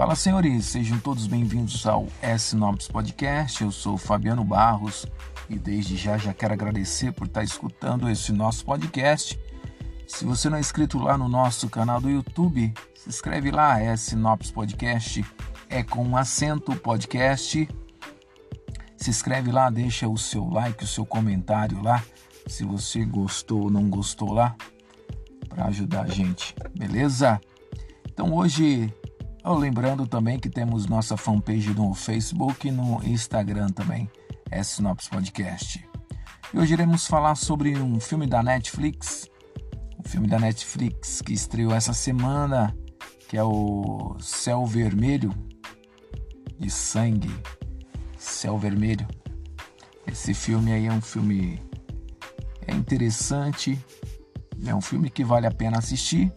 Fala senhores, sejam todos bem-vindos ao S-Nobs Podcast. Eu sou Fabiano Barros e desde já já quero agradecer por estar escutando esse nosso podcast. Se você não é inscrito lá no nosso canal do YouTube, se inscreve lá, S-Nobs Podcast, é com um acento podcast. Se inscreve lá, deixa o seu like, o seu comentário lá, se você gostou ou não gostou lá, para ajudar a gente, beleza? Então hoje Oh, lembrando também que temos nossa fanpage no Facebook e no Instagram também, é Sinopse Podcast. E hoje iremos falar sobre um filme da Netflix, um filme da Netflix que estreou essa semana, que é o Céu Vermelho de Sangue. Céu Vermelho. Esse filme aí é um filme é interessante, é um filme que vale a pena assistir,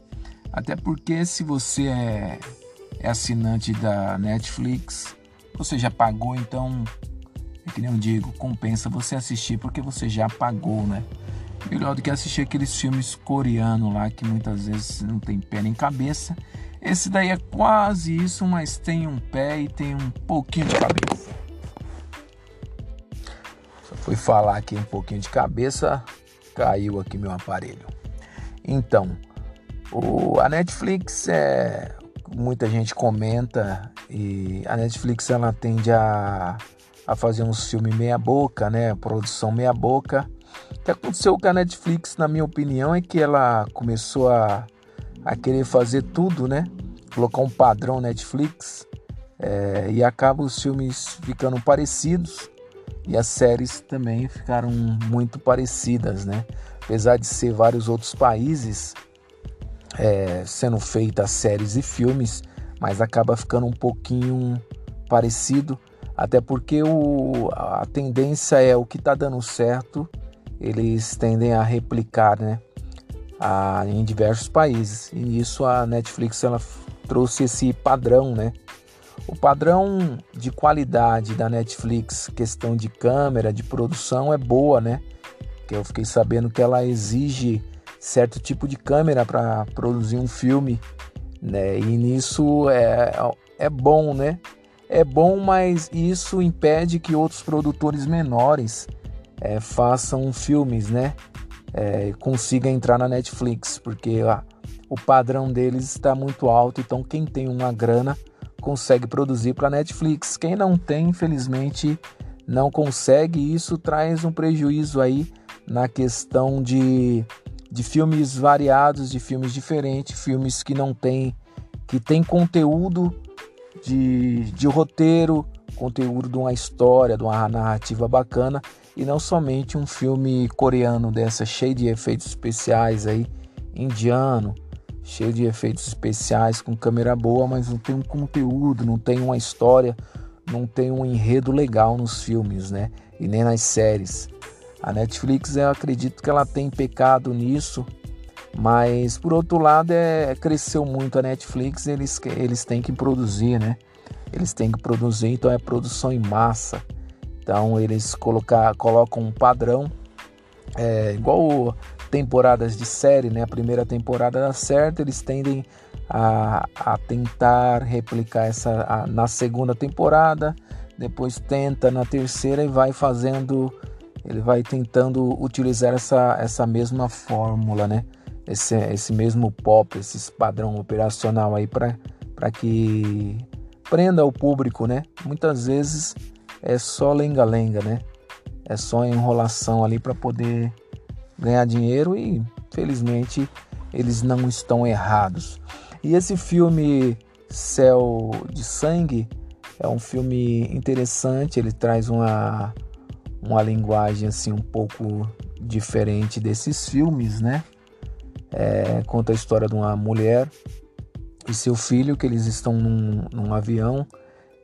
até porque se você é é assinante da Netflix, você já pagou, então, é que nem eu digo, compensa você assistir porque você já pagou, né? Melhor do que assistir aqueles filmes coreanos lá que muitas vezes não tem pé nem cabeça. Esse daí é quase isso, mas tem um pé e tem um pouquinho de cabeça. Só fui falar aqui um pouquinho de cabeça, caiu aqui meu aparelho. Então, o, a Netflix é muita gente comenta e a Netflix ela tende a, a fazer uns filmes meia boca, né? Produção meia boca. O que aconteceu com a Netflix, na minha opinião, é que ela começou a, a querer fazer tudo, né? Colocar um padrão Netflix é, e acaba os filmes ficando parecidos e as séries também ficaram muito parecidas, né? Apesar de ser vários outros países, é, sendo feitas séries e filmes, mas acaba ficando um pouquinho parecido, até porque o, a tendência é o que está dando certo, eles tendem a replicar, né? A, em diversos países. E isso a Netflix ela trouxe esse padrão, né? O padrão de qualidade da Netflix, questão de câmera, de produção, é boa, né? Que eu fiquei sabendo que ela exige certo tipo de câmera para produzir um filme, né? E nisso é, é bom, né? É bom, mas isso impede que outros produtores menores é, façam filmes, né? É, consiga entrar na Netflix, porque ó, o padrão deles está muito alto, então quem tem uma grana consegue produzir para Netflix. Quem não tem, infelizmente, não consegue. E isso traz um prejuízo aí na questão de de filmes variados, de filmes diferentes, filmes que não tem que tem conteúdo de, de roteiro, conteúdo de uma história, de uma narrativa bacana e não somente um filme coreano dessa cheio de efeitos especiais aí, indiano, cheio de efeitos especiais com câmera boa, mas não tem um conteúdo, não tem uma história, não tem um enredo legal nos filmes, né? E nem nas séries. A Netflix, eu acredito que ela tem pecado nisso, mas por outro lado, é, cresceu muito a Netflix, eles, eles têm que produzir, né? Eles têm que produzir, então é produção em massa. Então eles colocar, colocam um padrão, é, igual temporadas de série, né? A primeira temporada dá certo, eles tendem a, a tentar replicar essa a, na segunda temporada, depois tenta na terceira e vai fazendo ele vai tentando utilizar essa, essa mesma fórmula, né? Esse, esse mesmo pop, esse padrão operacional aí para que prenda o público, né? Muitas vezes é só lenga-lenga, né? É só enrolação ali para poder ganhar dinheiro e felizmente eles não estão errados. E esse filme Céu de Sangue é um filme interessante, ele traz uma uma linguagem assim um pouco diferente desses filmes, né? É, conta a história de uma mulher e seu filho que eles estão num, num avião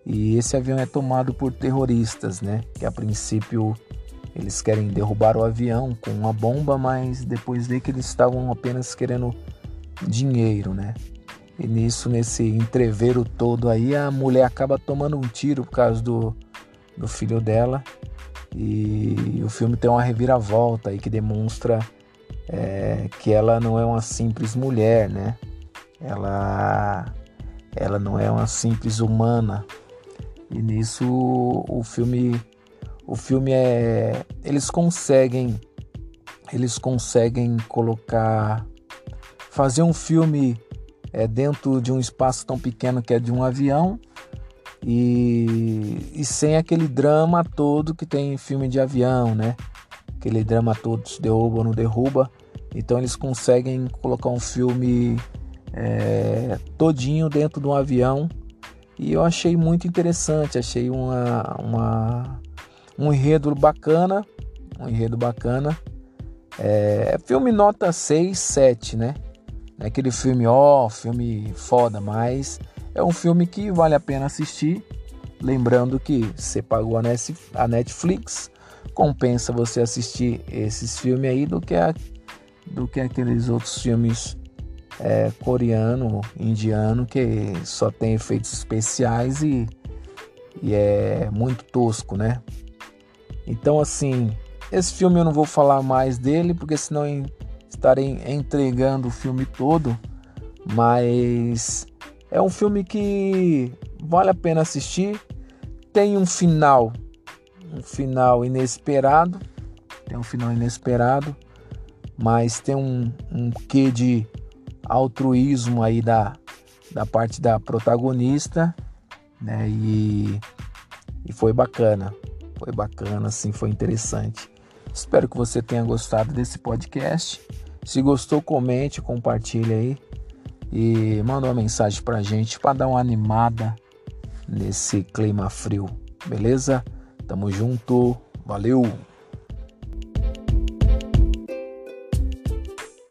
e esse avião é tomado por terroristas, né? Que a princípio eles querem derrubar o avião com uma bomba, mas depois vê que eles estavam apenas querendo dinheiro, né? E nisso, nesse entreveiro todo aí, a mulher acaba tomando um tiro por causa do, do filho dela e o filme tem uma reviravolta aí que demonstra é, que ela não é uma simples mulher, né? Ela, ela não é uma simples humana. E nisso o filme o filme é eles conseguem eles conseguem colocar fazer um filme é, dentro de um espaço tão pequeno que é de um avião e, e sem aquele drama todo que tem em filme de avião, né? Aquele drama todo se derruba ou não derruba. Então eles conseguem colocar um filme é, todinho dentro de um avião e eu achei muito interessante, achei uma, uma um enredo bacana, um enredo bacana. É, filme nota 6, 7, né? Não é aquele filme, ó, filme foda, mas é um filme que vale a pena assistir. Lembrando que você pagou a Netflix, compensa você assistir esses filmes aí do que, a, do que aqueles outros filmes é, coreano, indiano, que só tem efeitos especiais e, e é muito tosco, né? Então, assim, esse filme eu não vou falar mais dele, porque senão estarei entregando o filme todo, mas é um filme que vale a pena assistir. Tem um final, um final inesperado, tem um final inesperado, mas tem um, um quê de altruísmo aí da, da parte da protagonista, né? E, e foi bacana, foi bacana, assim, foi interessante. Espero que você tenha gostado desse podcast. Se gostou, comente, compartilhe aí e manda uma mensagem pra gente para dar uma animada nesse clima frio, beleza? Tamo junto, valeu!